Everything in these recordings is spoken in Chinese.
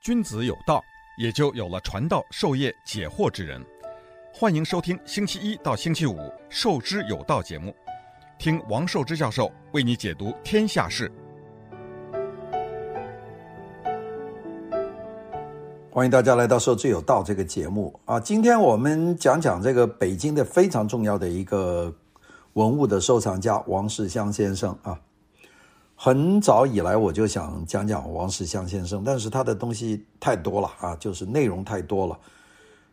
君子有道，也就有了传道授业解惑之人。欢迎收听星期一到星期五《授之有道》节目，听王寿之教授为你解读天下事。欢迎大家来到《授之有道》这个节目啊！今天我们讲讲这个北京的非常重要的一个文物的收藏家王世襄先生啊。很早以来我就想讲讲王世襄先生，但是他的东西太多了啊，就是内容太多了。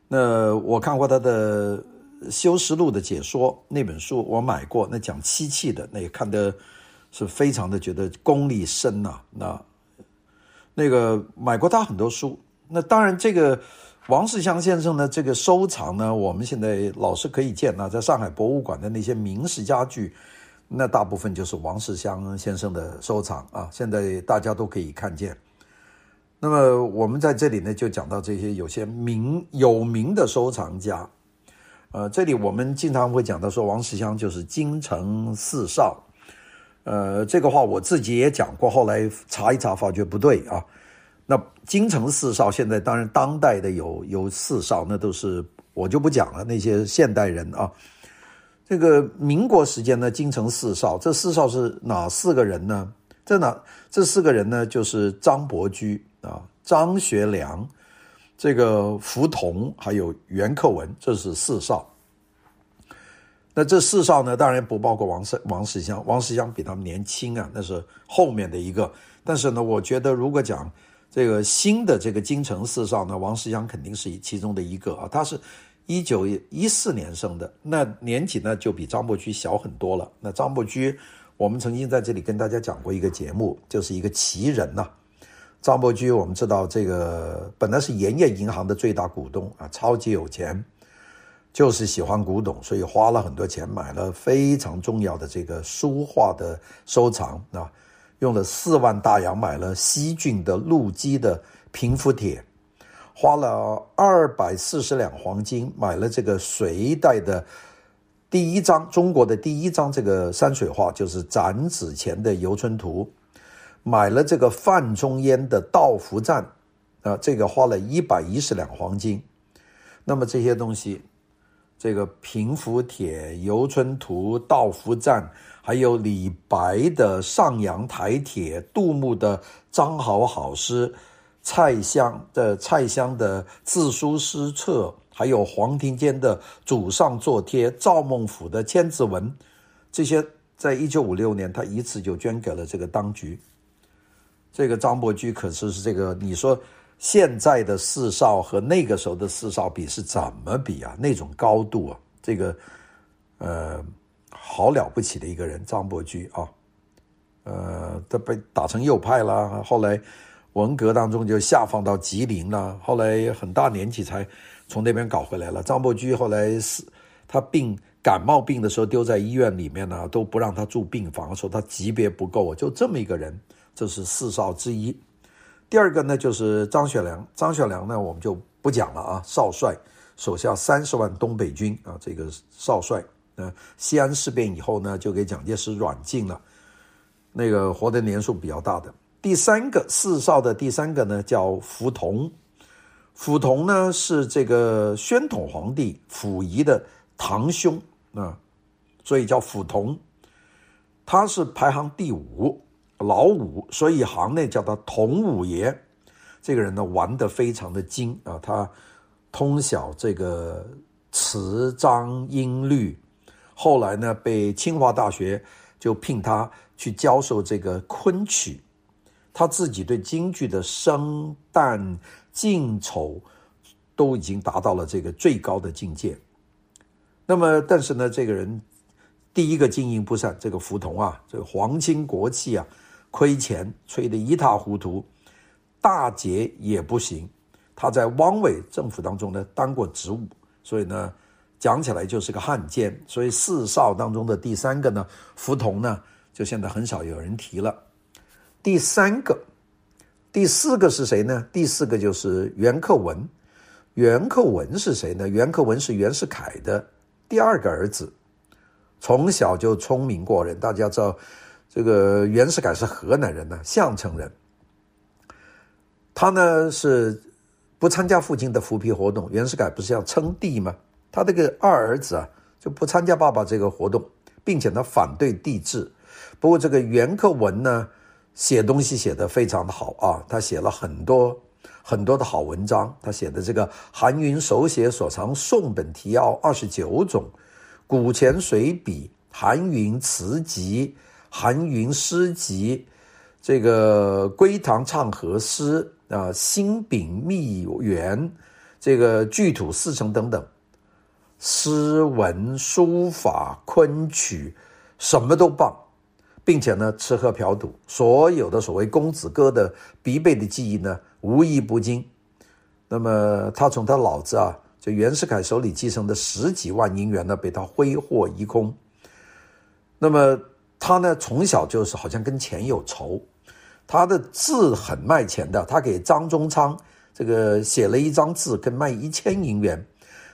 那我看过他的《修实录》的解说那本书，我买过，那讲漆器的，那也看的是非常的觉得功力深呐、啊。那那个买过他很多书。那当然，这个王世襄先生的这个收藏呢，我们现在老是可以见啊，在上海博物馆的那些名式家具。那大部分就是王世襄先生的收藏啊，现在大家都可以看见。那么我们在这里呢，就讲到这些有些名有名的收藏家。呃，这里我们经常会讲到说，王世襄就是京城四少。呃，这个话我自己也讲过，后来查一查发觉不对啊。那京城四少现在当然当代的有有四少，那都是我就不讲了，那些现代人啊。这个民国时间呢，京城四少，这四少是哪四个人呢？这哪这四个人呢？就是张伯驹啊、张学良、这个福同，还有袁克文，这是四少。那这四少呢，当然不包括王世王世襄，王世襄比他们年轻啊，那是后面的一个。但是呢，我觉得如果讲这个新的这个京城四少呢，王世襄肯定是其中的一个啊，他是。一九一四年生的，那年纪呢就比张伯驹小很多了。那张伯驹，我们曾经在这里跟大家讲过一个节目，就是一个奇人呐、张伯驹，我们知道这个本来是盐业银行的最大股东啊，超级有钱，就是喜欢古董，所以花了很多钱买了非常重要的这个书画的收藏啊，用了四万大洋买了西郡的陆机的平符帖。花了二百四十两黄金买了这个隋代的第一张中国的第一张这个山水画，就是展子虔的《游春图》，买了这个范仲淹的《道服赞》，啊，这个花了一百一十两黄金。那么这些东西，这个平符帖、《游春图》、《道服赞》，还有李白的《上阳台帖》、杜牧的《张好好诗》。蔡襄的蔡襄的自书诗册，还有黄庭坚的祖上作帖，赵孟頫的千字文，这些在一九五六年他一次就捐给了这个当局。这个张伯驹可是是这个，你说现在的四少和那个时候的四少比是怎么比啊？那种高度啊，这个呃，好了不起的一个人，张伯驹啊，呃，他被打成右派了，后来。文革当中就下放到吉林了，后来很大年纪才从那边搞回来了。张伯驹后来是他病感冒病的时候丢在医院里面呢，都不让他住病房，说他级别不够。就这么一个人，这是四少之一。第二个呢，就是张学良。张学良呢，我们就不讲了啊，少帅，手下三十万东北军啊，这个少帅。呃，西安事变以后呢，就给蒋介石软禁了，那个活的年数比较大的。第三个四少的第三个呢，叫福同。福同呢是这个宣统皇帝溥仪的堂兄啊，所以叫福同。他是排行第五，老五，所以行内叫他同五爷。这个人呢玩得非常的精啊，他通晓这个词章音律。后来呢，被清华大学就聘他去教授这个昆曲。他自己对京剧的生旦净丑都已经达到了这个最高的境界。那么，但是呢，这个人第一个经营不善，这个福同啊，这个皇亲国戚啊，亏钱吹得一塌糊涂，大节也不行。他在汪伪政府当中呢当过职务，所以呢讲起来就是个汉奸。所以四少当中的第三个呢，福同呢，就现在很少有人提了。第三个，第四个是谁呢？第四个就是袁克文。袁克文是谁呢？袁克文是袁世凯的第二个儿子，从小就聪明过人。大家知道，这个袁世凯是河南人呢，项城人。他呢是不参加父亲的扶贫活动。袁世凯不是要称帝吗？他这个二儿子啊就不参加爸爸这个活动，并且呢反对帝制。不过这个袁克文呢写东西写得非常的好啊，他写了很多很多的好文章。他写的这个韩云手写所藏宋本提要二十九种，古前随笔，韩云词集，韩云诗集。这个归堂唱和诗啊，新秉密园，这个聚土四成等等，诗文书法昆曲什么都棒，并且呢，吃喝嫖赌，所有的所谓公子哥的必备的技艺呢，无一不精。那么他从他老子啊，就袁世凯手里继承的十几万银元呢，被他挥霍一空。那么他呢，从小就是好像跟钱有仇。他的字很卖钱的，他给张宗昌这个写了一张字，跟卖一千银元，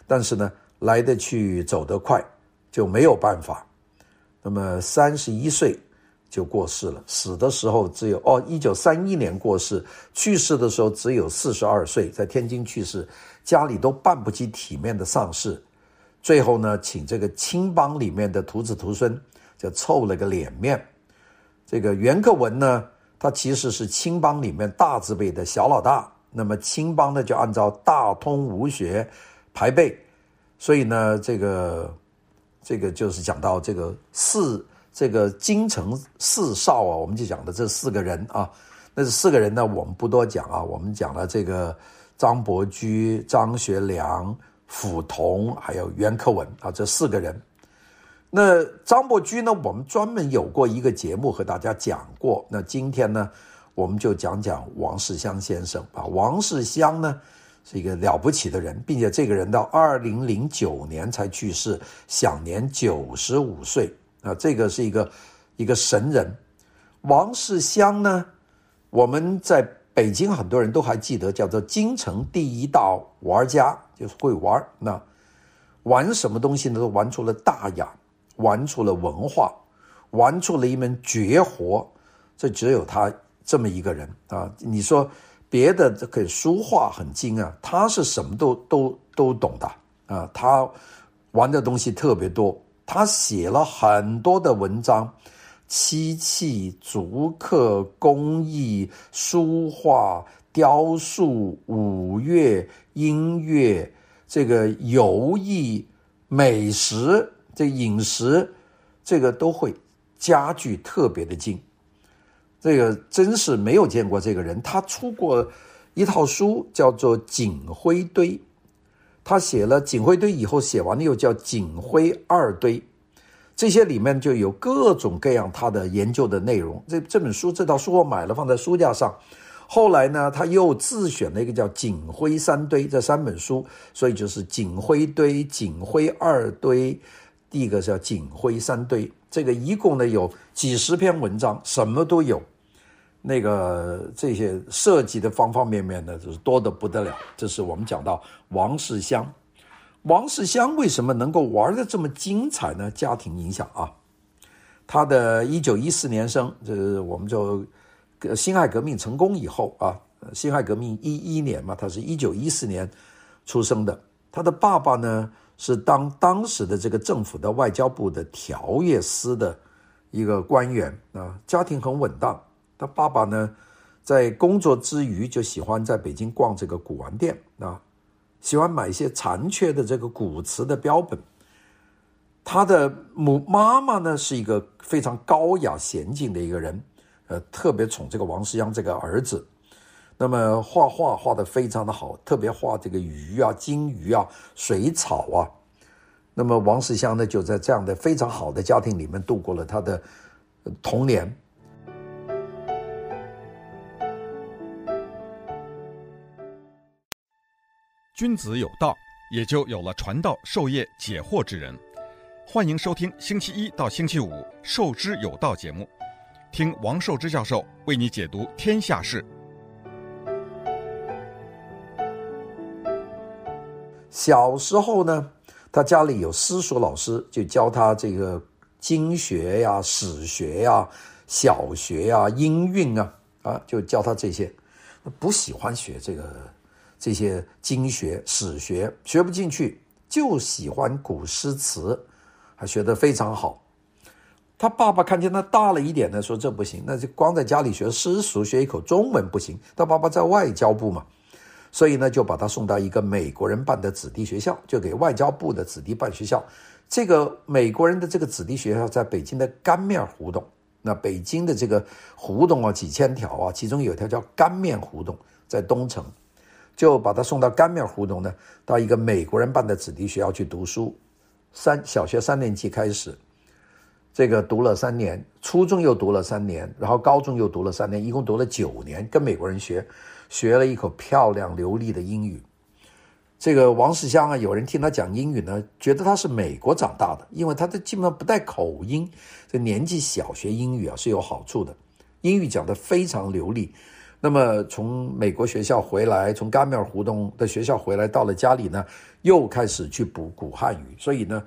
但是呢，来得去走得快，就没有办法。那么三十一岁就过世了，死的时候只有哦，一九三一年过世，去世的时候只有四十二岁，在天津去世，家里都办不起体面的丧事，最后呢，请这个青帮里面的徒子徒孙就凑了个脸面。这个袁克文呢，他其实是青帮里面大字辈的小老大，那么青帮呢就按照大通武学排辈，所以呢，这个这个就是讲到这个四这个京城四少啊，我们就讲的这四个人啊，那这四个人呢，我们不多讲啊，我们讲了这个张伯驹、张学良、傅同还有袁克文啊，这四个人。那张伯驹呢，我们专门有过一个节目和大家讲过。那今天呢，我们就讲讲王世襄先生啊。王世襄呢是一个了不起的人，并且这个人到二零零九年才去世，享年九十五岁啊。这个是一个一个神人。王世襄呢，我们在北京很多人都还记得，叫做京城第一大玩家，就是会玩。那玩什么东西呢？都玩出了大雅。玩出了文化，玩出了一门绝活，这只有他这么一个人啊！你说别的这个书画很精啊，他是什么都都都懂的啊！他玩的东西特别多，他写了很多的文章，漆器、竹刻、工艺、书画、雕塑、舞乐、音乐，这个游艺、美食。这饮食，这个都会，家具特别的精，这个真是没有见过这个人。他出过一套书，叫做《锦灰堆》，他写了《锦灰堆》以后，写完了又叫《锦灰二堆》，这些里面就有各种各样他的研究的内容。这这本书，这套书我买了，放在书架上。后来呢，他又自选了一个叫《锦灰三堆》这三本书，所以就是《锦灰堆》《锦灰二堆》。第一个叫锦灰三堆，这个一共呢有几十篇文章，什么都有，那个这些涉及的方方面面呢，就是多得不得了。这是我们讲到王世襄，王世襄为什么能够玩得这么精彩呢？家庭影响啊，他的一九一四年生，这我们就辛亥革命成功以后啊，辛亥革命一一年嘛，他是一九一四年出生的，他的爸爸呢。是当当时的这个政府的外交部的调阅司的一个官员啊，家庭很稳当。他爸爸呢，在工作之余就喜欢在北京逛这个古玩店啊，喜欢买一些残缺的这个古瓷的标本。他的母妈妈呢，是一个非常高雅娴静的一个人，呃，特别宠这个王世襄这个儿子。那么画画画得非常的好，特别画这个鱼啊、金鱼啊、水草啊。那么王世襄呢，就在这样的非常好的家庭里面度过了他的童年。君子有道，也就有了传道授业解惑之人。欢迎收听星期一到星期五《授之有道》节目，听王寿之教授为你解读天下事。小时候呢，他家里有私塾老师，就教他这个经学呀、史学呀、小学呀、音韵啊，啊，就教他这些。不喜欢学这个这些经学史学，学不进去，就喜欢古诗词，还学得非常好。他爸爸看见他大了一点呢，说这不行，那就光在家里学诗书，学一口中文不行。他爸爸在外交部嘛。所以呢，就把他送到一个美国人办的子弟学校，就给外交部的子弟办学校。这个美国人的这个子弟学校在北京的干面胡同。那北京的这个胡同啊，几千条啊，其中有一条叫干面胡同，在东城，就把他送到干面胡同呢，到一个美国人办的子弟学校去读书。三小学三年级开始，这个读了三年，初中又读了三年，然后高中又读了三年，一共读了九年，跟美国人学。学了一口漂亮流利的英语，这个王世襄啊，有人听他讲英语呢，觉得他是美国长大的，因为他的基本上不带口音。这年纪小学英语啊是有好处的，英语讲得非常流利。那么从美国学校回来，从干面胡同的学校回来，到了家里呢，又开始去补古汉语，所以呢，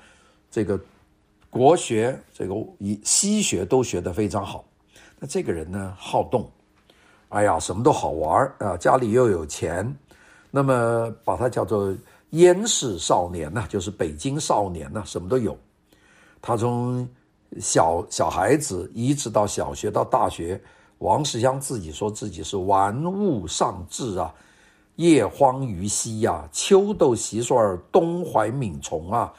这个国学、这个以西学都学得非常好。那这个人呢，好动。哎呀，什么都好玩啊！家里又有钱，那么把他叫做燕市少年呐，就是北京少年呐，什么都有。他从小小孩子一直到小学到大学，王世襄自己说自己是玩物丧志啊，夜荒于西呀，秋斗蟋蟀，冬怀敏虫啊，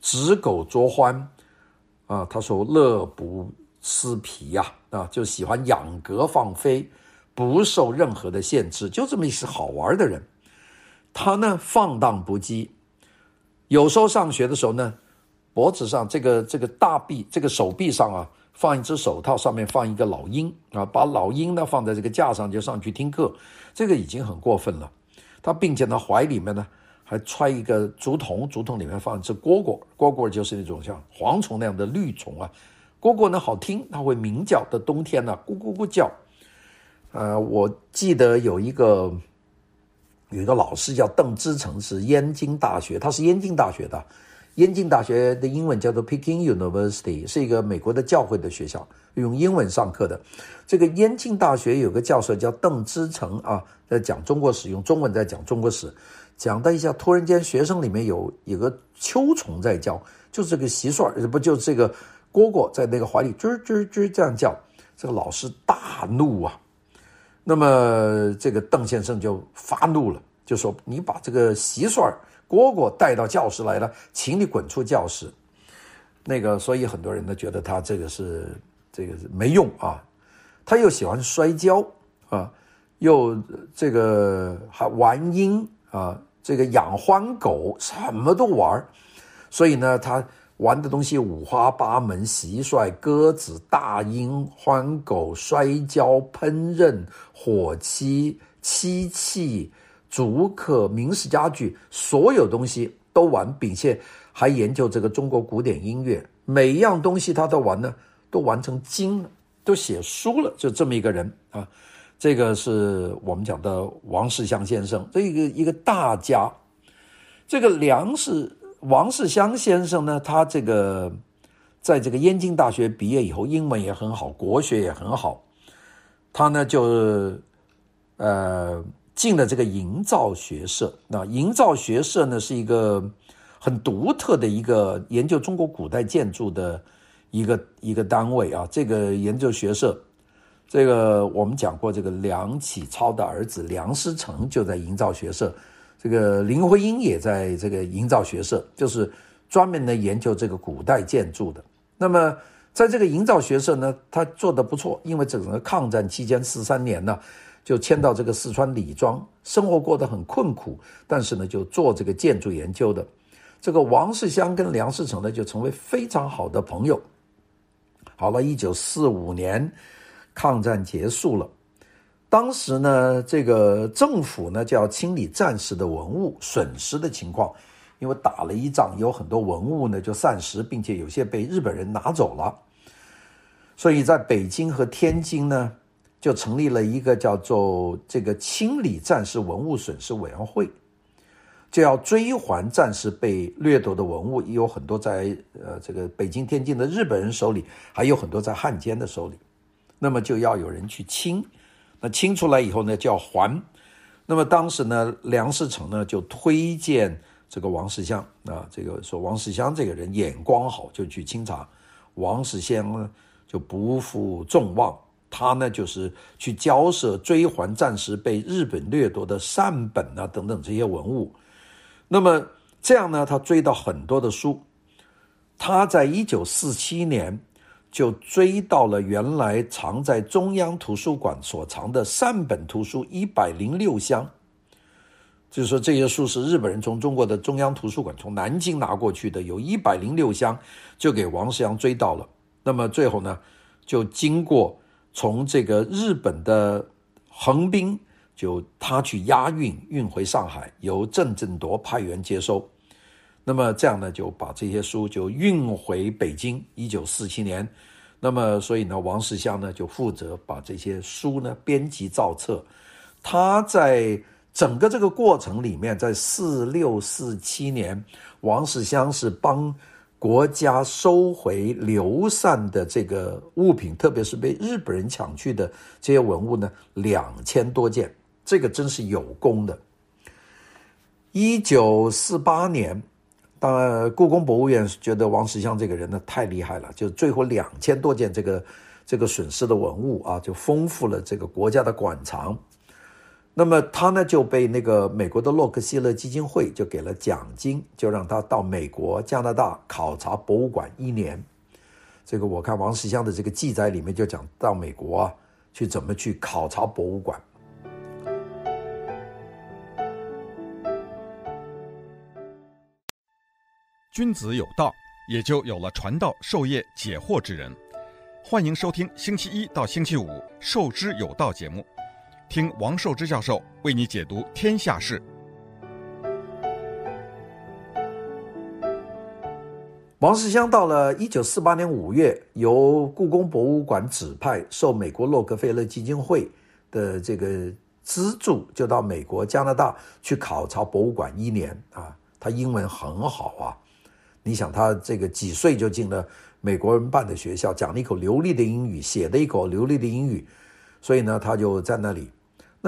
执狗捉獾啊。他说乐不思疲呀，啊，就喜欢养鸽放飞。不受任何的限制，就这么一些好玩的人。他呢，放荡不羁，有时候上学的时候呢，脖子上这个这个大臂这个手臂上啊，放一只手套，上面放一个老鹰啊，把老鹰呢放在这个架上就上去听课，这个已经很过分了。他并且呢，怀里面呢还揣一个竹筒，竹筒里面放一只蝈蝈，蝈蝈就是那种像蝗虫那样的绿虫啊。蝈蝈呢好听，它会鸣叫，的冬天呢咕咕咕叫。呃，我记得有一个有一个老师叫邓之诚，是燕京大学，他是燕京大学的。燕京大学的英文叫做 Peking University，是一个美国的教会的学校，用英文上课的。这个燕京大学有个教授叫邓之诚啊，在讲中国史，用中文在讲中国史。讲到一下，突然间学生里面有有个秋虫在叫，就是这个蟋蟀，不就这个蝈蝈在那个怀里吱吱吱这样叫，这个老师大怒啊！那么这个邓先生就发怒了，就说：“你把这个蟋蟀、蝈蝈带到教室来了，请你滚出教室。”那个，所以很多人都觉得他这个是这个是没用啊。他又喜欢摔跤啊，又这个还玩鹰啊，这个养欢狗，什么都玩。所以呢，他。玩的东西五花八门，蟋蟀、鸽子、大鹰、欢狗、摔跤、烹饪、火漆、漆器、竹刻、明式家具，所有东西都玩，并且还研究这个中国古典音乐，每一样东西他都玩呢，都玩成精了，都写书了，就这么一个人啊。这个是我们讲的王世襄先生，这一个一个大家，这个梁氏。王世襄先生呢，他这个在这个燕京大学毕业以后，英文也很好，国学也很好。他呢就呃进了这个营造学社。那营造学社呢是一个很独特的一个研究中国古代建筑的一个一个单位啊。这个研究学社，这个我们讲过，这个梁启超的儿子梁思成就在营造学社。这个林徽因也在这个营造学社，就是专门的研究这个古代建筑的。那么，在这个营造学社呢，他做得不错，因为整个抗战期间四三年呢，就迁到这个四川李庄，生活过得很困苦，但是呢，就做这个建筑研究的。这个王世襄跟梁思成呢，就成为非常好的朋友。好了，一九四五年，抗战结束了。当时呢，这个政府呢就要清理战时的文物损失的情况，因为打了一仗，有很多文物呢就散失，并且有些被日本人拿走了，所以在北京和天津呢就成立了一个叫做这个清理战时文物损失委员会，就要追还战时被掠夺的文物，也有很多在呃这个北京、天津的日本人手里，还有很多在汉奸的手里，那么就要有人去清。那清出来以后呢，就要还。那么当时呢，梁思成呢就推荐这个王世襄啊，这个说王世襄这个人眼光好，就去清查。王世襄呢就不负众望，他呢就是去交涉追还战时被日本掠夺的善本啊等等这些文物。那么这样呢，他追到很多的书。他在一九四七年就追到了原来藏在中央图书馆所藏的善本图书一百零六箱，就是说这些书是日本人从中国的中央图书馆从南京拿过去的，有一百零六箱，就给王世阳追到了。那么最后呢，就经过从这个日本的横滨，就他去押运运回上海，由郑振铎派员接收。那么这样呢，就把这些书就运回北京。一九四七年，那么所以呢，王世襄呢就负责把这些书呢编辑造册。他在整个这个过程里面，在四六四七年，王世襄是帮国家收回流散的这个物品，特别是被日本人抢去的这些文物呢，两千多件，这个真是有功的。一九四八年。当然，故宫博物院觉得王世襄这个人呢太厉害了，就最后两千多件这个这个损失的文物啊，就丰富了这个国家的馆藏。那么他呢就被那个美国的洛克希勒基金会就给了奖金，就让他到美国、加拿大考察博物馆一年。这个我看王世襄的这个记载里面就讲到美国啊去怎么去考察博物馆。君子有道，也就有了传道授业解惑之人。欢迎收听星期一到星期五《授之有道》节目，听王寿之教授为你解读天下事。王世襄到了一九四八年五月，由故宫博物馆指派，受美国洛克菲勒基金会的这个资助，就到美国、加拿大去考察博物馆一年啊。他英文很好啊。你想他这个几岁就进了美国人办的学校，讲了一口流利的英语，写的一口流利的英语，所以呢，他就在那里。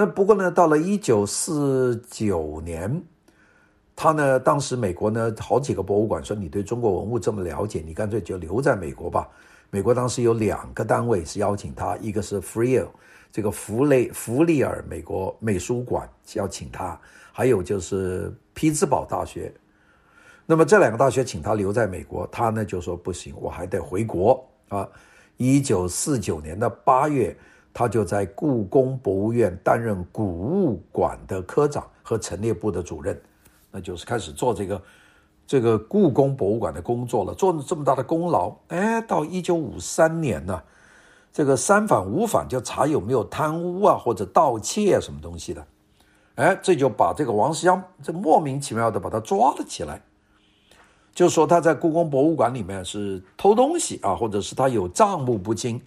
那不过呢，到了一九四九年，他呢，当时美国呢好几个博物馆说，你对中国文物这么了解，你干脆就留在美国吧。美国当时有两个单位是邀请他，一个是 Freer 这个弗雷弗里尔美国美术馆邀请他，还有就是匹兹堡大学。那么这两个大学请他留在美国，他呢就说不行，我还得回国啊。一九四九年的八月，他就在故宫博物院担任古物馆的科长和陈列部的主任，那就是开始做这个这个故宫博物馆的工作了，做了这么大的功劳。哎，到一九五三年呢，这个三反五反就查有没有贪污啊或者盗窃啊什么东西的，哎，这就把这个王世襄这莫名其妙的把他抓了起来。就说他在故宫博物馆里面是偷东西啊，或者是他有账目不清，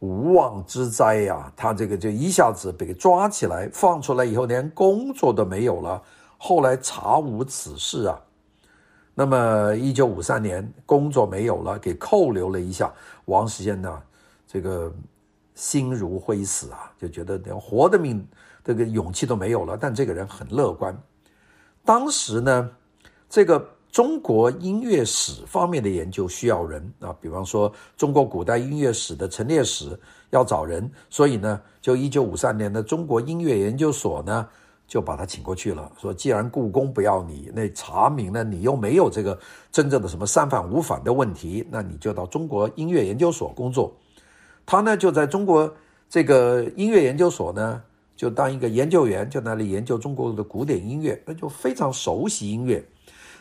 无妄之灾呀！他这个就一下子被抓起来，放出来以后连工作都没有了。后来查无此事啊。那么一九五三年工作没有了，给扣留了一下。王世襄呢，这个心如灰死啊，就觉得连活的命这个勇气都没有了。但这个人很乐观。当时呢，这个。中国音乐史方面的研究需要人啊，比方说中国古代音乐史的陈列史要找人，所以呢，就一九五三年的中国音乐研究所呢，就把他请过去了。说既然故宫不要你，那查明呢，你又没有这个真正的什么三反五反的问题，那你就到中国音乐研究所工作。他呢就在中国这个音乐研究所呢，就当一个研究员，就那里研究中国的古典音乐，那就非常熟悉音乐。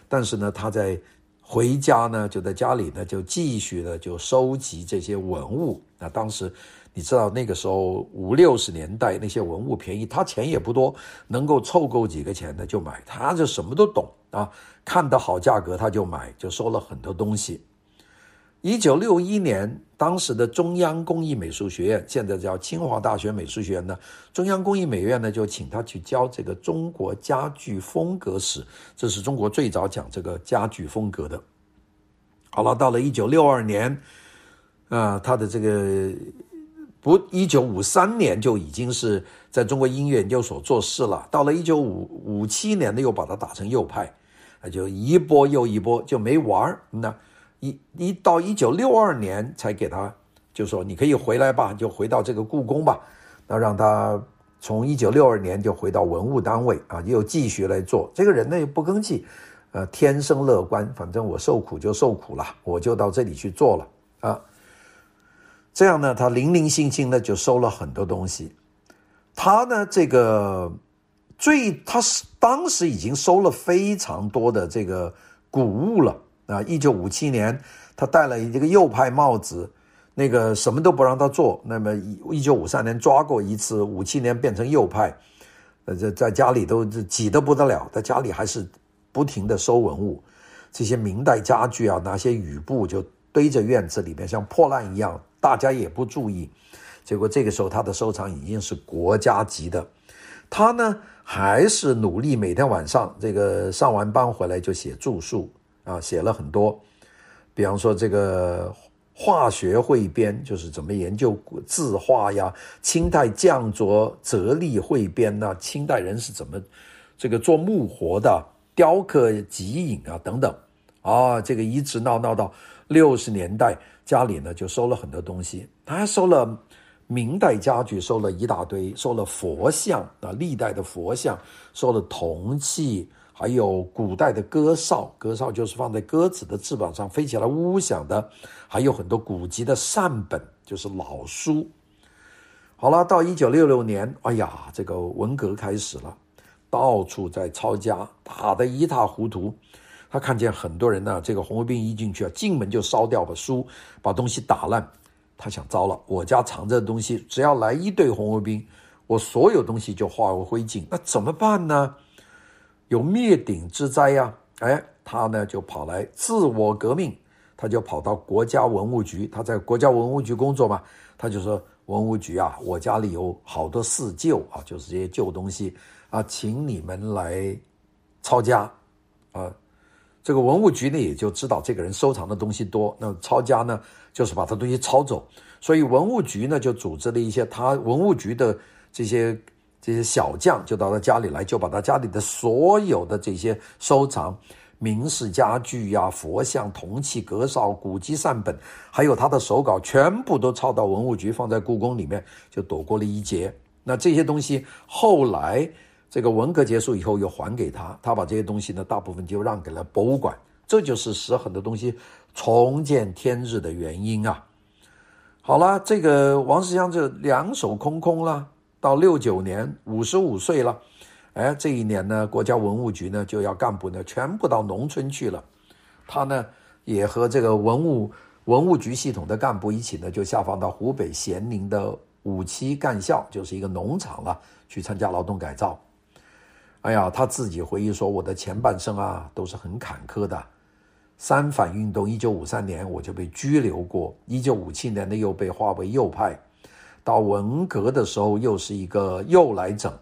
但是呢，他在回家呢，就在家里呢，就继续的就收集这些文物。那当时你知道那个时候五六十年代那些文物便宜，他钱也不多，能够凑够几个钱的就买。他就什么都懂啊，看到好价格他就买，就收了很多东西。一九六一年，当时的中央工艺美术学院，现在叫清华大学美术学院呢，中央工艺美院呢就请他去教这个中国家具风格史，这是中国最早讲这个家具风格的。好了，到了一九六二年，啊，他的这个不，一九五三年就已经是在中国音乐研究所做事了。到了一九五五七年呢，又把他打成右派，那就一波又一波就没完。那一一到一九六二年才给他，就说你可以回来吧，就回到这个故宫吧。那让他从一九六二年就回到文物单位啊，又继续来做。这个人呢，也不吭气，呃，天生乐观，反正我受苦就受苦了，我就到这里去做了啊。这样呢，他零零星星的就收了很多东西。他呢，这个最他是当时已经收了非常多的这个古物了啊。一九五七年，他戴了一个右派帽子，那个什么都不让他做。那么一九五三年抓过一次，五七年变成右派，呃，在在家里都挤得不得了，在家里还是不停的收文物，这些明代家具啊，拿些雨布就堆着院子里面，像破烂一样。大家也不注意，结果这个时候他的收藏已经是国家级的。他呢还是努力每天晚上这个上完班回来就写著述啊，写了很多。比方说这个化学汇编，就是怎么研究字画呀；清代匠琢则例汇编呐，清代人是怎么这个做木活的，雕刻极影啊等等啊，这个一直闹闹到六十年代。家里呢就收了很多东西，他还收了明代家具，收了一大堆，收了佛像啊，历代的佛像，收了铜器，还有古代的鸽哨，鸽哨就是放在鸽子的翅膀上飞起来呜呜响的，还有很多古籍的善本，就是老书。好了，到一九六六年，哎呀，这个文革开始了，到处在抄家，打得一塌糊涂。他看见很多人呢，这个红卫兵一进去啊，进门就烧掉把书，把东西打烂。他想，糟了，我家藏着的东西，只要来一队红卫兵，我所有东西就化为灰烬。那怎么办呢？有灭顶之灾呀！哎，他呢就跑来自我革命，他就跑到国家文物局，他在国家文物局工作嘛，他就说：文物局啊，我家里有好多四旧啊，就是这些旧东西啊，请你们来抄家啊。这个文物局呢，也就知道这个人收藏的东西多，那抄家呢，就是把他东西抄走。所以文物局呢，就组织了一些他文物局的这些这些小将，就到他家里来，就把他家里的所有的这些收藏，明式家具呀、佛像、铜器、格哨、古籍善本，还有他的手稿，全部都抄到文物局，放在故宫里面，就躲过了一劫。那这些东西后来。这个文革结束以后又还给他，他把这些东西呢，大部分就让给了博物馆，这就是使很多东西重见天日的原因啊。好了，这个王世襄就两手空空了，到六九年五十五岁了，哎，这一年呢，国家文物局呢就要干部呢全部到农村去了，他呢也和这个文物文物局系统的干部一起呢就下放到湖北咸宁的五七干校，就是一个农场了，去参加劳动改造。哎呀，他自己回忆说：“我的前半生啊，都是很坎坷的。三反运动，一九五三年我就被拘留过，一九五七年呢又被划为右派，到文革的时候又是一个又来整，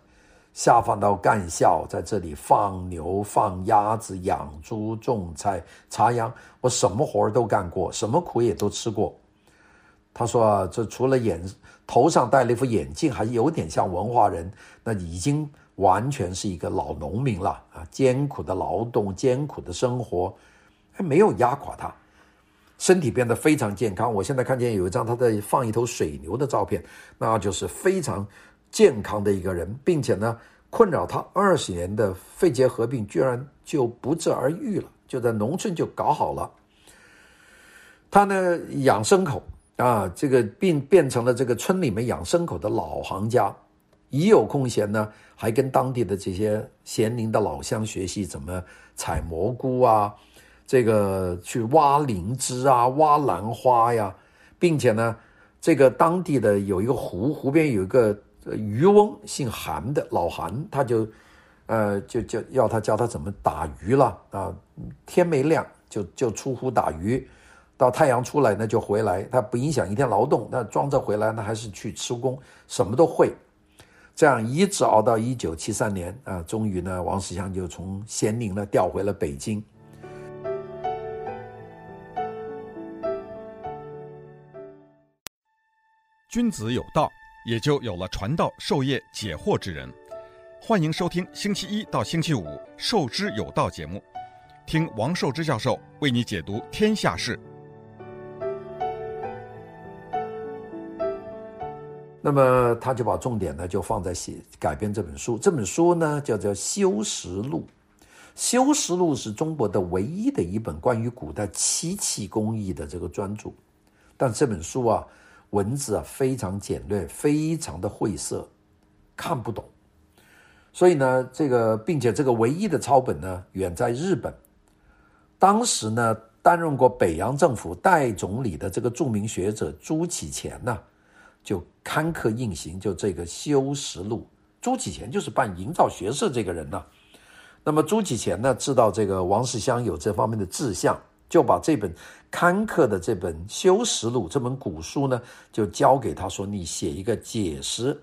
下放到干校，在这里放牛、放鸭子、养猪、种菜、插秧，我什么活儿都干过，什么苦也都吃过。”他说啊，这除了眼头上戴了一副眼镜，还有点像文化人，那已经。完全是一个老农民了啊！艰苦的劳动，艰苦的生活，还没有压垮他，身体变得非常健康。我现在看见有一张他在放一头水牛的照片，那就是非常健康的一个人，并且呢，困扰他二十年的肺结核病居然就不治而愈了，就在农村就搞好了。他呢养牲口啊，这个病变成了这个村里面养牲口的老行家。一有空闲呢，还跟当地的这些咸宁的老乡学习怎么采蘑菇啊，这个去挖灵芝啊，挖兰花呀，并且呢，这个当地的有一个湖，湖边有一个渔翁，姓韩的老韩，他就，呃，就就要他教他怎么打鱼了啊，天没亮就就出湖打鱼，到太阳出来呢就回来，他不影响一天劳动，那装着回来呢还是去吃工，什么都会。这样一直熬到一九七三年啊，终于呢，王世襄就从咸宁呢调回了北京。君子有道，也就有了传道授业解惑之人。欢迎收听星期一到星期五《授之有道》节目，听王寿之教授为你解读天下事。那么他就把重点呢就放在写改编这本书，这本书呢叫做《修实录》。《修实录》是中国的唯一的一本关于古代漆器工艺的这个专著，但这本书啊。文字啊非常简略，非常的晦涩，看不懂。所以呢，这个并且这个唯一的抄本呢，远在日本。当时呢，担任过北洋政府代总理的这个著名学者朱启潜呢，就刊刻印行，就这个《修实录》。朱启潜就是办营造学社这个人呢。那么朱启潜呢，知道这个王世襄有这方面的志向。就把这本刊刻的这本《修实录》这本古书呢，就交给他说：“你写一个解释。”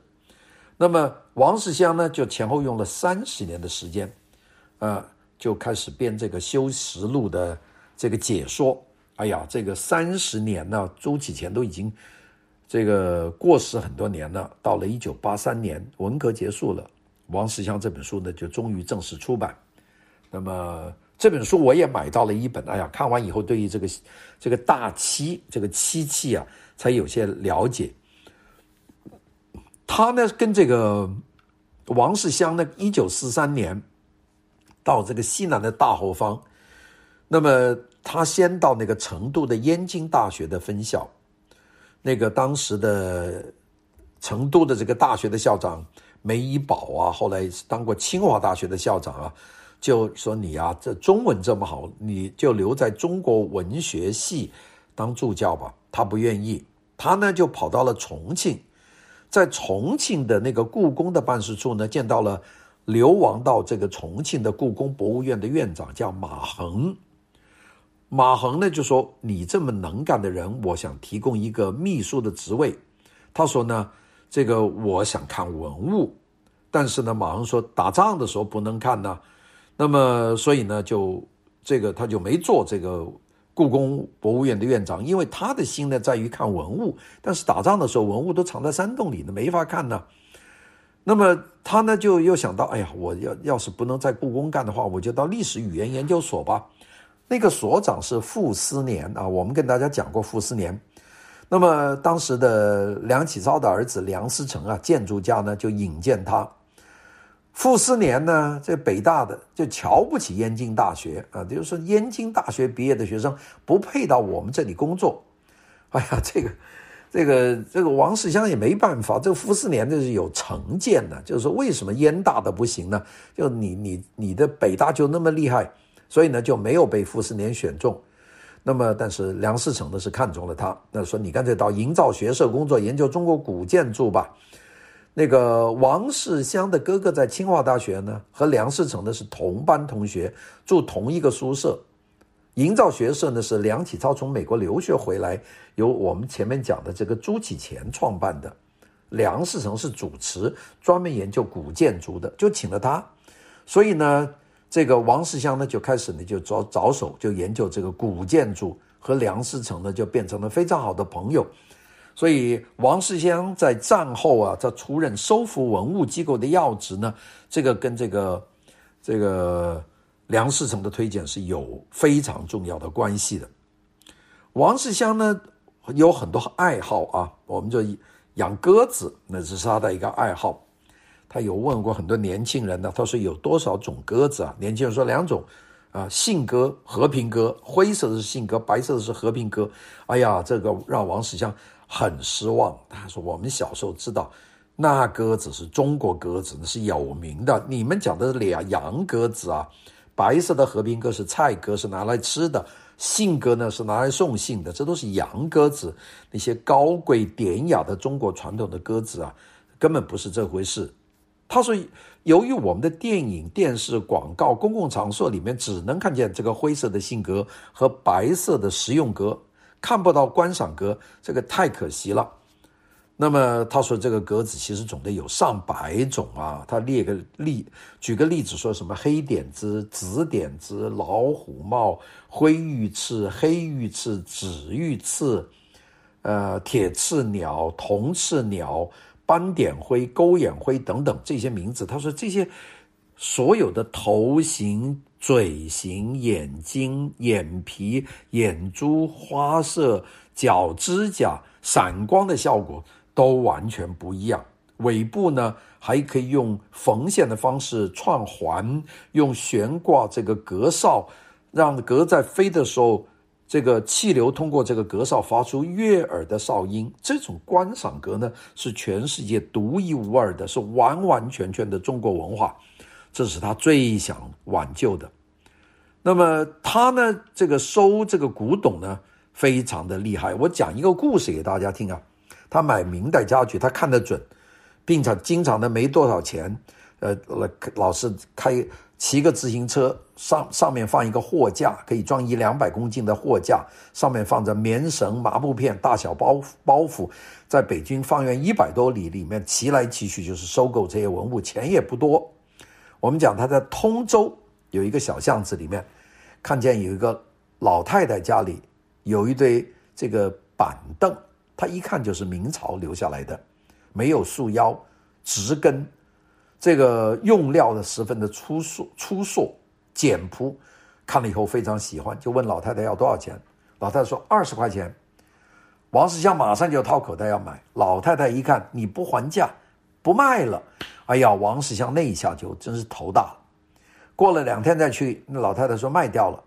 那么王世襄呢，就前后用了三十年的时间，呃，就开始编这个《修实录》的这个解说。哎呀，这个三十年呢，朱启前都已经这个过世很多年了。到了一九八三年，文革结束了，王世襄这本书呢，就终于正式出版。那么。这本书我也买到了一本，哎呀，看完以后对于这个这个大漆这个漆器啊，才有些了解。他呢跟这个王世襄呢，一九四三年到这个西南的大后方，那么他先到那个成都的燕京大学的分校，那个当时的成都的这个大学的校长梅贻保啊，后来当过清华大学的校长啊。就说你啊，这中文这么好，你就留在中国文学系当助教吧。他不愿意，他呢就跑到了重庆，在重庆的那个故宫的办事处呢，见到了流亡到这个重庆的故宫博物院的院长，叫马衡。马衡呢就说：“你这么能干的人，我想提供一个秘书的职位。”他说呢：“这个我想看文物，但是呢，马衡说打仗的时候不能看呢。”那么，所以呢，就这个他就没做这个故宫博物院的院长，因为他的心呢在于看文物，但是打仗的时候文物都藏在山洞里呢，没法看呢。那么他呢就又想到，哎呀，我要要是不能在故宫干的话，我就到历史语言研究所吧。那个所长是傅斯年啊，我们跟大家讲过傅斯年。那么当时的梁启超的儿子梁思成啊，建筑家呢就引荐他。傅斯年呢，这北大的就瞧不起燕京大学啊，就是说燕京大学毕业的学生不配到我们这里工作。哎呀，这个，这个，这个王世襄也没办法，这个傅斯年这是有成见的，就是说为什么燕大的不行呢？就你你你的北大就那么厉害，所以呢就没有被傅斯年选中。那么，但是梁思成呢是看中了他，那说你干脆到营造学社工作，研究中国古建筑吧。那个王世襄的哥哥在清华大学呢，和梁思成呢是同班同学，住同一个宿舍。营造学社呢是梁启超从美国留学回来，由我们前面讲的这个朱启潜创办的。梁思成是主持，专门研究古建筑的，就请了他。所以呢，这个王世襄呢就开始呢就着着手就研究这个古建筑，和梁思成呢就变成了非常好的朋友。所以王世襄在战后啊，他出任收复文物机构的要职呢，这个跟这个这个梁思成的推荐是有非常重要的关系的。王世襄呢有很多爱好啊，我们就养鸽子，那只是他的一个爱好。他有问过很多年轻人呢，他说有多少种鸽子啊？年轻人说两种啊，信鸽、和平鸽，灰色的是信鸽，白色的是和平鸽。哎呀，这个让王世襄。很失望，他说：“我们小时候知道，那鸽子是中国鸽子，那是有名的。你们讲的是俩洋鸽子啊，白色的和平鸽是菜鸽，是拿来吃的；信鸽呢是拿来送信的，这都是洋鸽子。那些高贵典雅的中国传统的鸽子啊，根本不是这回事。”他说：“由于我们的电影、电视、广告、公共场所里面只能看见这个灰色的信鸽和白色的食用鸽。”看不到观赏鸽，这个太可惜了。那么他说，这个鸽子其实种类有上百种啊。他列个例，举个例子，说什么黑点子、紫点子、老虎帽、灰玉翅、黑玉翅、紫玉翅，呃铁翅鸟、铜翅鸟、斑点灰、勾眼灰等等这些名字。他说这些所有的头型、嘴型、眼睛、眼皮、眼珠、花色、脚指甲、闪光的效果都完全不一样。尾部呢，还可以用缝线的方式串环，用悬挂这个格哨，让鸽在飞的时候，这个气流通过这个格哨发出悦耳的哨音。这种观赏鸽呢，是全世界独一无二的，是完完全全的中国文化，这是他最想挽救的。那么他呢，这个收这个古董呢，非常的厉害。我讲一个故事给大家听啊，他买明代家具，他看得准。并且经常的没多少钱，呃，老是开骑个自行车上上面放一个货架，可以装一两百公斤的货架，上面放着棉绳、麻布片、大小包包袱，在北京方圆一百多里里面骑来骑去，就是收购这些文物，钱也不多。我们讲他在通州有一个小巷子里面，看见有一个老太太家里有一堆这个板凳，他一看就是明朝留下来的。没有束腰，直跟，这个用料的十分的粗疏、粗硕、简朴，看了以后非常喜欢，就问老太太要多少钱。老太太说二十块钱。王世襄马上就掏口袋要买，老太太一看你不还价，不卖了。哎呀，王世襄那一下就真是头大了。过了两天再去，那老太太说卖掉了。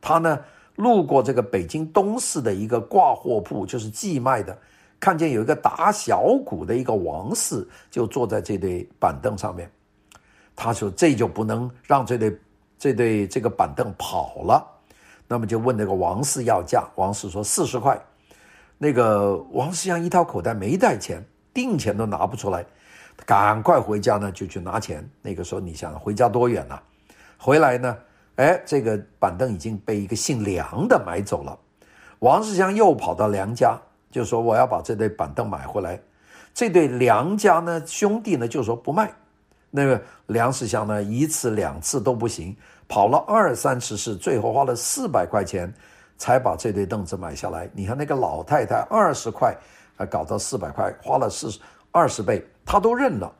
他呢路过这个北京东市的一个挂货铺，就是寄卖的。看见有一个打小鼓的一个王四，就坐在这对板凳上面。他说：“这就不能让这对这对这个板凳跑了。”那么就问那个王四要价。王四说：“四十块。”那个王世襄一掏口袋没带钱，定钱都拿不出来，赶快回家呢就去拿钱。那个时候你想回家多远啊？回来呢，哎，这个板凳已经被一个姓梁的买走了。王世襄又跑到梁家。就说我要把这对板凳买回来，这对梁家呢兄弟呢就说不卖，那个梁世襄呢一次两次都不行，跑了二三十次，最后花了四百块钱才把这对凳子买下来。你看那个老太太二十块，还搞到四百块，花了四二十倍，他都认了。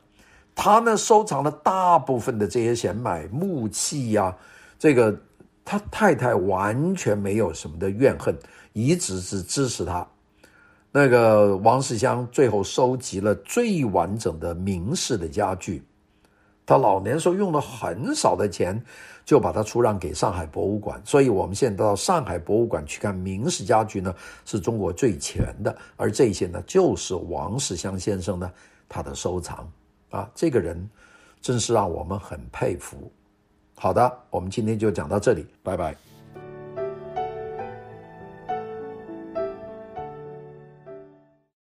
他呢收藏了大部分的这些钱买木器呀、这个他太太完全没有什么的怨恨，一直是支持他。那个王世襄最后收集了最完整的明式的家具，他老年时候用了很少的钱，就把它出让给上海博物馆。所以我们现在到上海博物馆去看明式家具呢，是中国最全的。而这些呢，就是王世襄先生呢他的收藏啊，这个人真是让我们很佩服。好的，我们今天就讲到这里，拜拜。